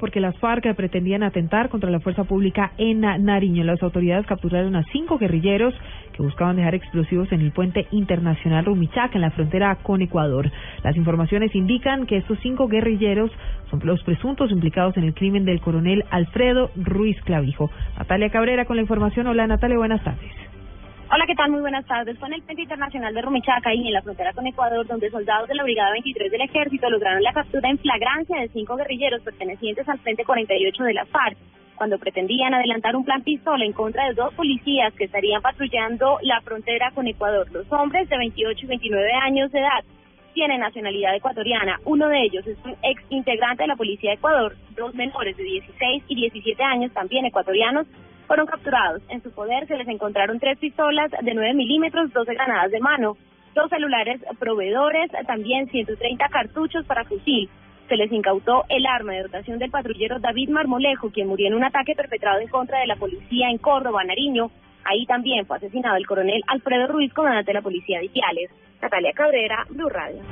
porque las FARC pretendían atentar contra la fuerza pública en Nariño. Las autoridades capturaron a cinco guerrilleros que buscaban dejar explosivos en el puente internacional Rumichaca, en la frontera con Ecuador. Las informaciones indican que estos cinco guerrilleros son los presuntos implicados en el crimen del coronel Alfredo Ruiz Clavijo. Natalia Cabrera con la información. Hola Natalia, buenas tardes. Hola, ¿qué tal? Muy buenas tardes. Fue en el Puente Internacional de Rumichaca y en la frontera con Ecuador, donde soldados de la Brigada 23 del Ejército lograron la captura en flagrancia de cinco guerrilleros pertenecientes al Frente 48 de la FARC, cuando pretendían adelantar un plan pistola en contra de dos policías que estarían patrullando la frontera con Ecuador. Los hombres de 28 y 29 años de edad tienen nacionalidad ecuatoriana. Uno de ellos es un ex integrante de la Policía de Ecuador. Dos menores de 16 y 17 años, también ecuatorianos, fueron capturados. En su poder se les encontraron tres pistolas de 9 milímetros, 12 granadas de mano, dos celulares proveedores, también 130 cartuchos para fusil. Se les incautó el arma de dotación del patrullero David Marmolejo, quien murió en un ataque perpetrado en contra de la policía en Córdoba, Nariño. Ahí también fue asesinado el coronel Alfredo Ruiz, comandante de la policía de Ipiales. Natalia Cabrera, Blue Radio.